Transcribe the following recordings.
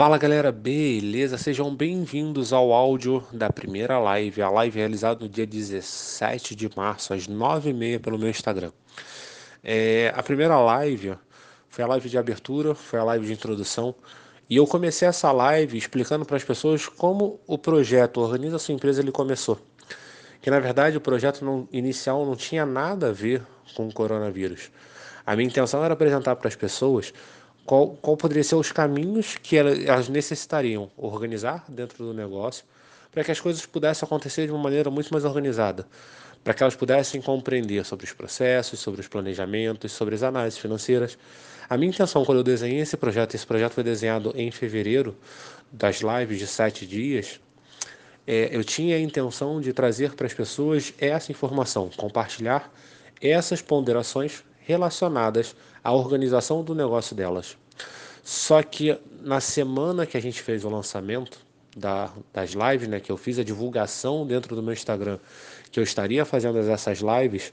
Fala galera, beleza? Sejam bem-vindos ao áudio da primeira live, a live realizada no dia 17 de março, às 9h30 pelo meu Instagram. É, a primeira live foi a live de abertura, foi a live de introdução, e eu comecei essa live explicando para as pessoas como o projeto Organiza Sua Empresa ele começou. Que na verdade o projeto não, inicial não tinha nada a ver com o coronavírus. A minha intenção era apresentar para as pessoas qual, qual poderia ser os caminhos que elas necessitariam organizar dentro do negócio para que as coisas pudessem acontecer de uma maneira muito mais organizada, para que elas pudessem compreender sobre os processos, sobre os planejamentos, sobre as análises financeiras. A minha intenção quando eu desenhei esse projeto, esse projeto foi desenhado em fevereiro, das lives de sete dias, é, eu tinha a intenção de trazer para as pessoas essa informação, compartilhar essas ponderações relacionadas à organização do negócio delas. Só que na semana que a gente fez o lançamento da, das lives, né, que eu fiz a divulgação dentro do meu Instagram, que eu estaria fazendo essas lives,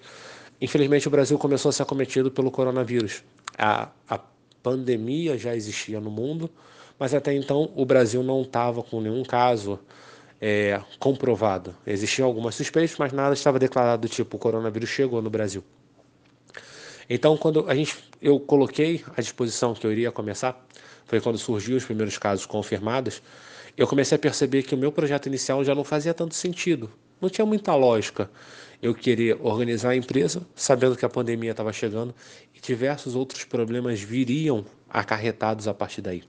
infelizmente o Brasil começou a ser acometido pelo coronavírus. A, a pandemia já existia no mundo, mas até então o Brasil não estava com nenhum caso é, comprovado. Existiam algumas suspeitas, mas nada estava declarado do tipo o coronavírus chegou no Brasil. Então, quando a gente, eu coloquei à disposição que eu iria começar, foi quando surgiu os primeiros casos confirmados, eu comecei a perceber que o meu projeto inicial já não fazia tanto sentido. Não tinha muita lógica eu querer organizar a empresa, sabendo que a pandemia estava chegando e diversos outros problemas viriam acarretados a partir daí.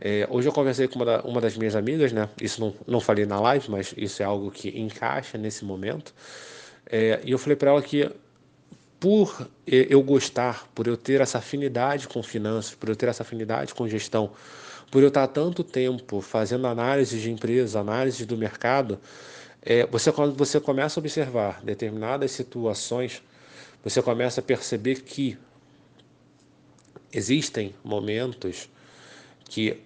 É, hoje eu conversei com uma, da, uma, das minhas amigas, né? Isso não, não falei na live, mas isso é algo que encaixa nesse momento. É, e eu falei para ela que por eu gostar, por eu ter essa afinidade com finanças, por eu ter essa afinidade com gestão, por eu estar tanto tempo fazendo análise de empresa, análise do mercado, é, você quando você começa a observar determinadas situações, você começa a perceber que existem momentos que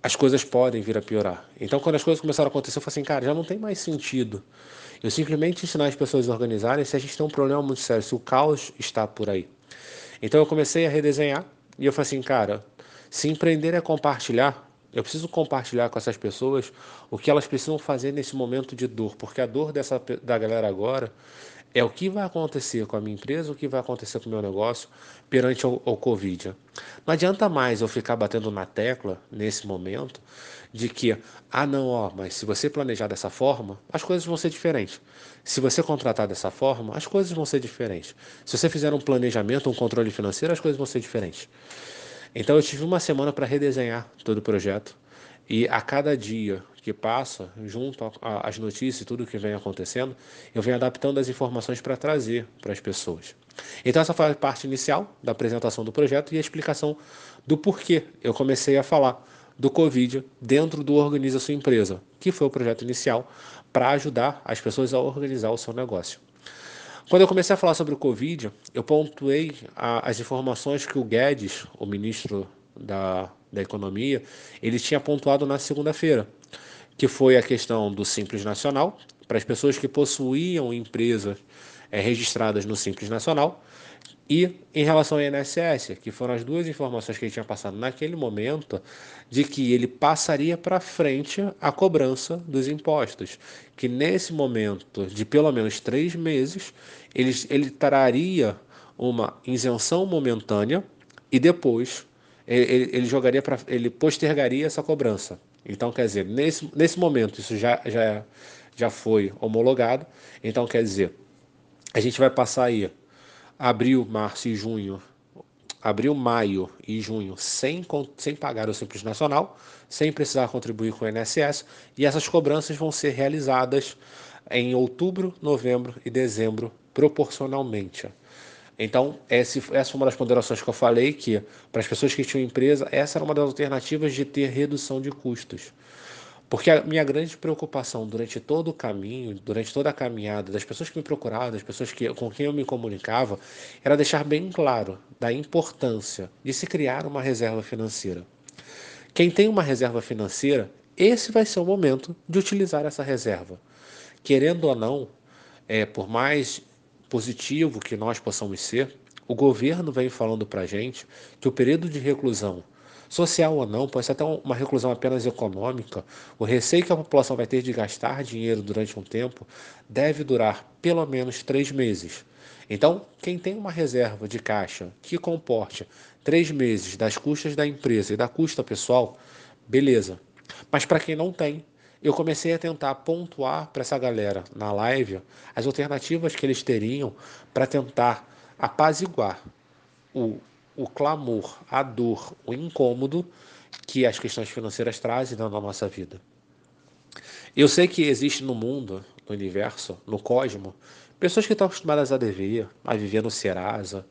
as coisas podem vir a piorar. Então, quando as coisas começaram a acontecer, eu falei assim, cara, já não tem mais sentido eu simplesmente ensinar as pessoas a organizarem se a gente tem um problema muito sério, se o caos está por aí. Então eu comecei a redesenhar e eu falei assim, cara, se empreender é compartilhar, eu preciso compartilhar com essas pessoas o que elas precisam fazer nesse momento de dor, porque a dor dessa da galera agora é o que vai acontecer com a minha empresa, o que vai acontecer com o meu negócio perante o, o Covid. Não adianta mais eu ficar batendo na tecla nesse momento de que, ah não, ó, mas se você planejar dessa forma, as coisas vão ser diferentes. Se você contratar dessa forma, as coisas vão ser diferentes. Se você fizer um planejamento, um controle financeiro, as coisas vão ser diferentes. Então eu tive uma semana para redesenhar todo o projeto e a cada dia que passa, junto às notícias e tudo que vem acontecendo, eu venho adaptando as informações para trazer para as pessoas. Então essa foi a parte inicial da apresentação do projeto e a explicação do porquê eu comecei a falar do Covid dentro do Organiza Sua Empresa, que foi o projeto inicial para ajudar as pessoas a organizar o seu negócio. Quando eu comecei a falar sobre o Covid, eu pontuei a, as informações que o Guedes, o ministro da, da Economia, ele tinha pontuado na segunda-feira, que foi a questão do Simples Nacional, para as pessoas que possuíam empresas é, registradas no Simples Nacional, e em relação ao INSS, que foram as duas informações que ele tinha passado naquele momento, de que ele passaria para frente a cobrança dos impostos, que nesse momento de pelo menos três meses, ele, ele traria uma isenção momentânea e depois ele, ele jogaria para ele postergaria essa cobrança. Então, quer dizer, nesse, nesse momento isso já, já, já foi homologado. Então, quer dizer, a gente vai passar aí abril, março e junho, abril, maio e junho sem, sem pagar o Simples Nacional, sem precisar contribuir com o INSS, e essas cobranças vão ser realizadas em outubro, novembro e dezembro, proporcionalmente. Então, essa foi uma das ponderações que eu falei, que para as pessoas que tinham empresa, essa era uma das alternativas de ter redução de custos. Porque a minha grande preocupação durante todo o caminho, durante toda a caminhada, das pessoas que me procuravam, das pessoas que, com quem eu me comunicava, era deixar bem claro da importância de se criar uma reserva financeira. Quem tem uma reserva financeira, esse vai ser o momento de utilizar essa reserva. Querendo ou não, é, por mais positivo que nós possamos ser, o governo vem falando para gente que o período de reclusão social ou não, pode ser até uma reclusão apenas econômica, o receio que a população vai ter de gastar dinheiro durante um tempo deve durar pelo menos três meses. Então, quem tem uma reserva de caixa que comporte três meses das custas da empresa e da custa pessoal, beleza. Mas para quem não tem, eu comecei a tentar pontuar para essa galera na live as alternativas que eles teriam para tentar apaziguar o, o clamor, a dor, o incômodo que as questões financeiras trazem na nossa vida. Eu sei que existe no mundo, no universo, no cosmo, pessoas que estão acostumadas a dever, a viver no Serasa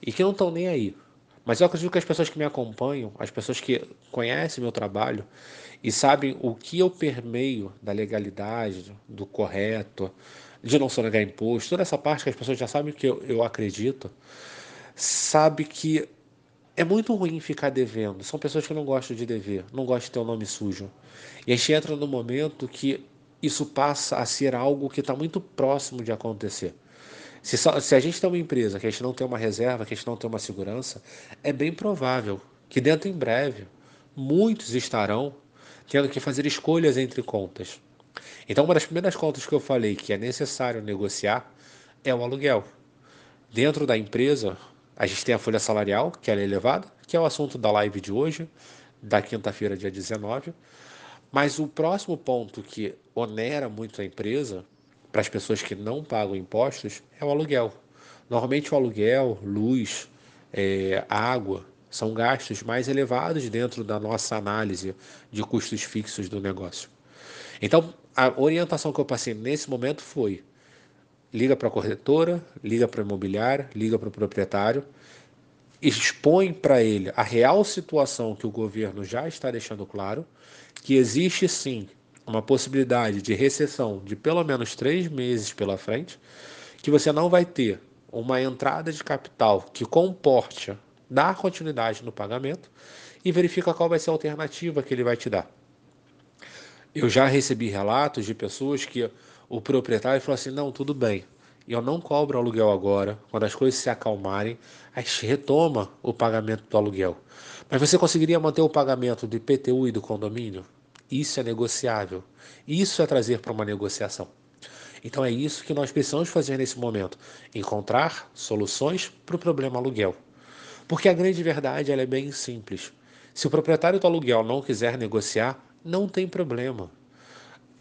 e que não estão nem aí. Mas eu acredito que as pessoas que me acompanham, as pessoas que conhecem meu trabalho e sabem o que eu permeio da legalidade, do correto, de não sonegar imposto, toda essa parte que as pessoas já sabem que eu, eu acredito, sabe que é muito ruim ficar devendo. São pessoas que não gostam de dever, não gostam de ter o um nome sujo. E a gente entra no momento que isso passa a ser algo que está muito próximo de acontecer. Se, só, se a gente tem uma empresa que a gente não tem uma reserva, que a gente não tem uma segurança, é bem provável que dentro em breve muitos estarão tendo que fazer escolhas entre contas. Então, uma das primeiras contas que eu falei que é necessário negociar é o aluguel. Dentro da empresa, a gente tem a folha salarial, que é elevada, que é o assunto da live de hoje, da quinta-feira, dia 19. Mas o próximo ponto que onera muito a empresa para as pessoas que não pagam impostos é o aluguel. Normalmente o aluguel, luz, é, água são gastos mais elevados dentro da nossa análise de custos fixos do negócio. Então, a orientação que eu passei nesse momento foi: liga para a corretora, liga para a imobiliária, liga para o proprietário, expõe para ele a real situação que o governo já está deixando claro, que existe sim uma possibilidade de recessão de pelo menos três meses pela frente, que você não vai ter uma entrada de capital que comporte dar continuidade no pagamento e verifica qual vai ser a alternativa que ele vai te dar. Eu já recebi relatos de pessoas que o proprietário falou assim: não, tudo bem, eu não cobro aluguel agora, quando as coisas se acalmarem, a gente retoma o pagamento do aluguel. Mas você conseguiria manter o pagamento do IPTU e do condomínio? Isso é negociável. Isso é trazer para uma negociação. Então é isso que nós precisamos fazer nesse momento: encontrar soluções para o problema aluguel. Porque a grande verdade é bem simples. Se o proprietário do aluguel não quiser negociar, não tem problema.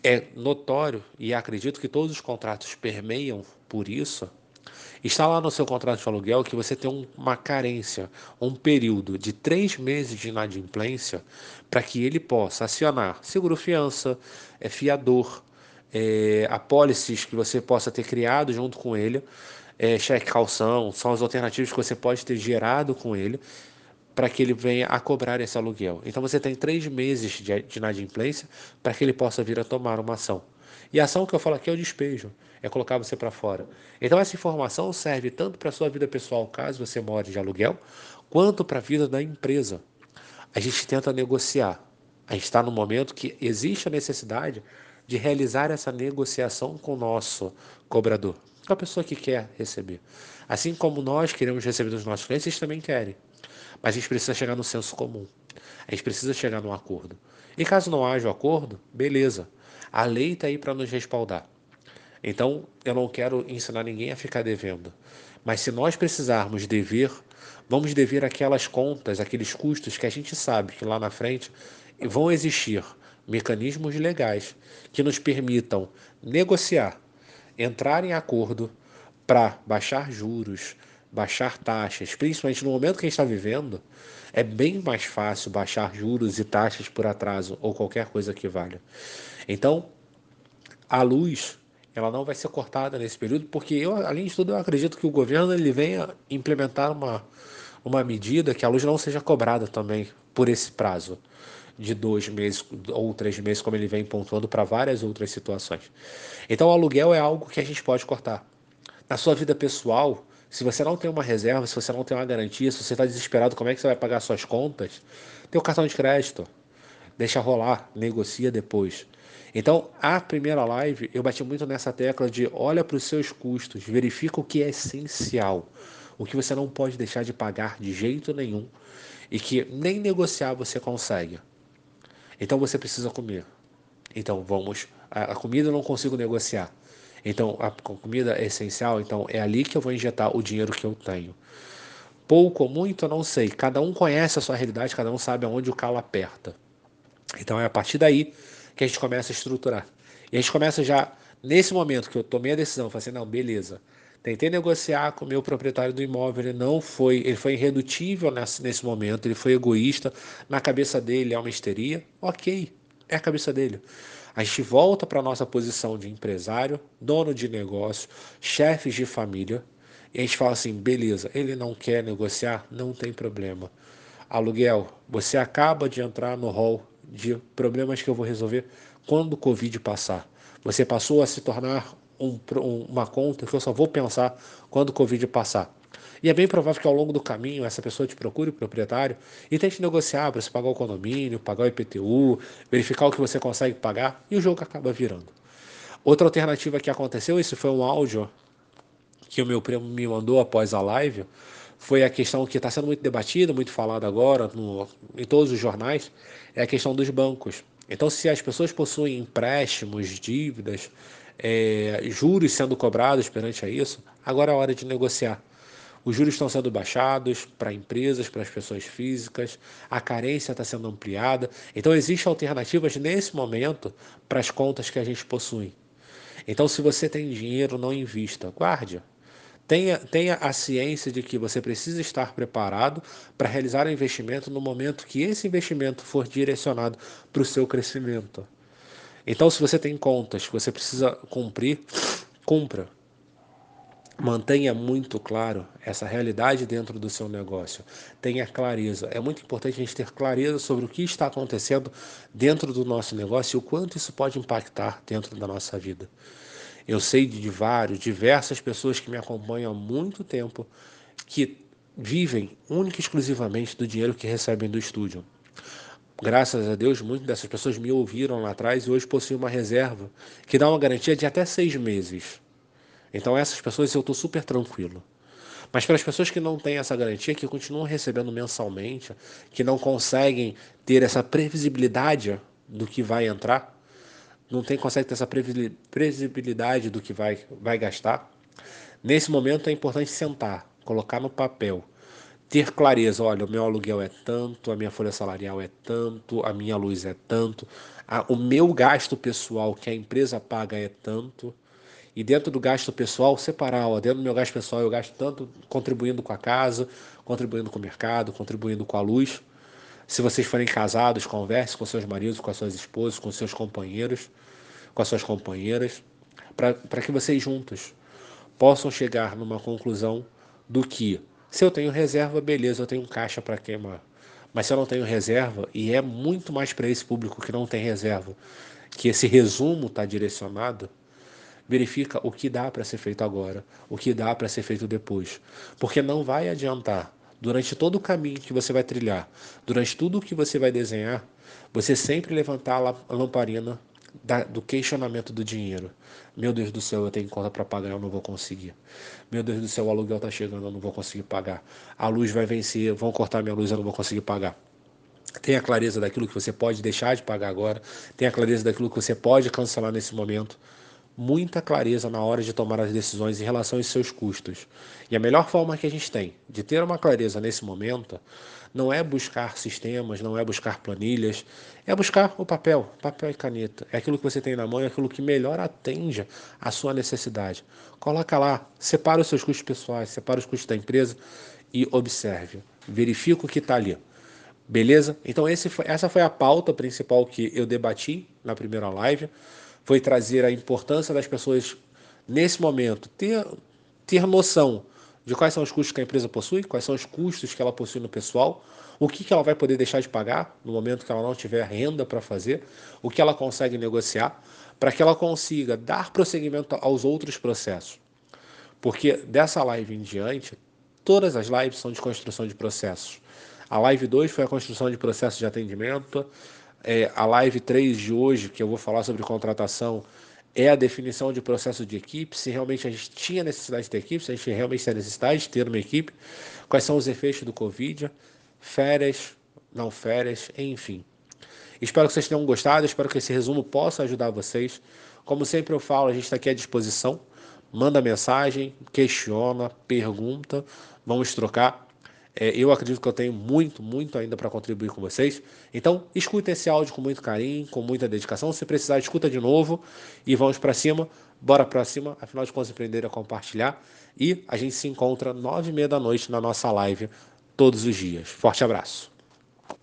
É notório, e acredito que todos os contratos permeiam por isso, Está lá no seu contrato de aluguel que você tem uma carência, um período de três meses de inadimplência para que ele possa acionar seguro-fiança, é, fiador, é, apólices que você possa ter criado junto com ele, é, cheque calção, são as alternativas que você pode ter gerado com ele para que ele venha a cobrar esse aluguel. Então você tem três meses de, de inadimplência para que ele possa vir a tomar uma ação. E a ação que eu falo aqui é o despejo, é colocar você para fora. Então essa informação serve tanto para a sua vida pessoal, caso você more de aluguel, quanto para a vida da empresa. A gente tenta negociar. A gente está no momento que existe a necessidade de realizar essa negociação com o nosso cobrador, com a pessoa que quer receber. Assim como nós queremos receber dos nossos clientes, eles também querem. Mas a gente precisa chegar no senso comum. A gente precisa chegar num acordo. E caso não haja o um acordo, beleza. A lei está aí para nos respaldar. Então, eu não quero ensinar ninguém a ficar devendo. Mas se nós precisarmos dever, vamos dever aquelas contas, aqueles custos que a gente sabe que lá na frente vão existir mecanismos legais que nos permitam negociar, entrar em acordo para baixar juros, baixar taxas, principalmente no momento que a gente está vivendo, é bem mais fácil baixar juros e taxas por atraso ou qualquer coisa que valha. Então, a luz ela não vai ser cortada nesse período, porque eu, além de tudo, eu acredito que o governo ele venha implementar uma, uma medida que a luz não seja cobrada também por esse prazo de dois meses ou três meses, como ele vem pontuando para várias outras situações. Então, o aluguel é algo que a gente pode cortar. Na sua vida pessoal, se você não tem uma reserva, se você não tem uma garantia, se você está desesperado, como é que você vai pagar suas contas? Tem o cartão de crédito. Deixa rolar, negocia depois. Então, a primeira live, eu bati muito nessa tecla de olha para os seus custos, verifica o que é essencial, o que você não pode deixar de pagar de jeito nenhum e que nem negociar você consegue. Então você precisa comer. Então vamos, a, a comida eu não consigo negociar. Então a comida é essencial, então é ali que eu vou injetar o dinheiro que eu tenho. Pouco ou muito, eu não sei. Cada um conhece a sua realidade, cada um sabe aonde o calo aperta. Então é a partir daí que a gente começa a estruturar. E a gente começa já, nesse momento que eu tomei a decisão, falei assim, não, beleza. Tentei negociar com o meu proprietário do imóvel, ele não foi, ele foi irredutível nesse, nesse momento, ele foi egoísta, na cabeça dele é uma histeria, ok, é a cabeça dele. A gente volta para a nossa posição de empresário, dono de negócio, chefes de família, e a gente fala assim: beleza, ele não quer negociar, não tem problema. Aluguel, você acaba de entrar no hall de problemas que eu vou resolver quando o Covid passar. Você passou a se tornar um, uma conta que eu só vou pensar quando o Covid passar. E é bem provável que ao longo do caminho essa pessoa te procure o proprietário e tente negociar para você pagar o condomínio, pagar o IPTU, verificar o que você consegue pagar e o jogo acaba virando. Outra alternativa que aconteceu, esse foi um áudio que o meu primo me mandou após a live, foi a questão que está sendo muito debatida, muito falada agora no, em todos os jornais, é a questão dos bancos. Então, se as pessoas possuem empréstimos, dívidas, é, juros sendo cobrados perante a isso, agora é a hora de negociar. Os juros estão sendo baixados para empresas, para as pessoas físicas, a carência está sendo ampliada. Então, existem alternativas nesse momento para as contas que a gente possui. Então, se você tem dinheiro, não invista, guarde. Tenha, tenha a ciência de que você precisa estar preparado para realizar o um investimento no momento que esse investimento for direcionado para o seu crescimento. Então, se você tem contas que você precisa cumprir, cumpra. Mantenha muito claro essa realidade dentro do seu negócio. Tenha clareza. É muito importante a gente ter clareza sobre o que está acontecendo dentro do nosso negócio e o quanto isso pode impactar dentro da nossa vida. Eu sei de vários, diversas pessoas que me acompanham há muito tempo que vivem única e exclusivamente do dinheiro que recebem do estúdio. Graças a Deus, muitas dessas pessoas me ouviram lá atrás e hoje possuem uma reserva que dá uma garantia de até seis meses. Então essas pessoas eu estou super tranquilo. Mas para as pessoas que não têm essa garantia, que continuam recebendo mensalmente, que não conseguem ter essa previsibilidade do que vai entrar, não tem, consegue ter essa previsibilidade do que vai, vai gastar, nesse momento é importante sentar, colocar no papel, ter clareza, olha, o meu aluguel é tanto, a minha folha salarial é tanto, a minha luz é tanto, a, o meu gasto pessoal que a empresa paga é tanto, e dentro do gasto pessoal, separar, ó, dentro do meu gasto pessoal eu gasto tanto contribuindo com a casa, contribuindo com o mercado, contribuindo com a luz. Se vocês forem casados, converse com seus maridos, com as suas esposas, com seus companheiros, com as suas companheiras, para que vocês juntos possam chegar numa conclusão do que, se eu tenho reserva, beleza, eu tenho caixa para queimar. Mas se eu não tenho reserva, e é muito mais para esse público que não tem reserva, que esse resumo está direcionado, verifica o que dá para ser feito agora, o que dá para ser feito depois. Porque não vai adiantar, durante todo o caminho que você vai trilhar, durante tudo o que você vai desenhar, você sempre levantar a lamparina da, do questionamento do dinheiro. Meu Deus do céu, eu tenho conta para pagar, eu não vou conseguir. Meu Deus do céu, o aluguel está chegando, eu não vou conseguir pagar. A luz vai vencer, vão cortar minha luz, eu não vou conseguir pagar. Tenha clareza daquilo que você pode deixar de pagar agora. Tenha clareza daquilo que você pode cancelar nesse momento muita clareza na hora de tomar as decisões em relação aos seus custos. E a melhor forma que a gente tem de ter uma clareza nesse momento não é buscar sistemas, não é buscar planilhas, é buscar o papel, papel e caneta. É aquilo que você tem na mão, é aquilo que melhor atende à sua necessidade. Coloca lá, separa os seus custos pessoais, separa os custos da empresa e observe. Verifica o que está ali. Beleza? Então foi, essa foi a pauta principal que eu debati na primeira live foi trazer a importância das pessoas, nesse momento, ter, ter noção de quais são os custos que a empresa possui, quais são os custos que ela possui no pessoal, o que, que ela vai poder deixar de pagar no momento que ela não tiver renda para fazer, o que ela consegue negociar, para que ela consiga dar prosseguimento aos outros processos. Porque dessa live em diante, todas as lives são de construção de processos. A live 2 foi a construção de processos de atendimento, é, a live 3 de hoje, que eu vou falar sobre contratação, é a definição de processo de equipe, se realmente a gente tinha necessidade de ter equipe, se a gente realmente tem necessidade de ter uma equipe, quais são os efeitos do Covid. férias, não férias, enfim. Espero que vocês tenham gostado, espero que esse resumo possa ajudar vocês. Como sempre eu falo, a gente está aqui à disposição. Manda mensagem, questiona, pergunta, vamos trocar. É, eu acredito que eu tenho muito, muito ainda para contribuir com vocês. Então, escuta esse áudio com muito carinho, com muita dedicação. Se precisar, escuta de novo e vamos para cima. Bora para cima. Afinal de contas, empreender é compartilhar. E a gente se encontra nove e meia da noite na nossa live todos os dias. Forte abraço.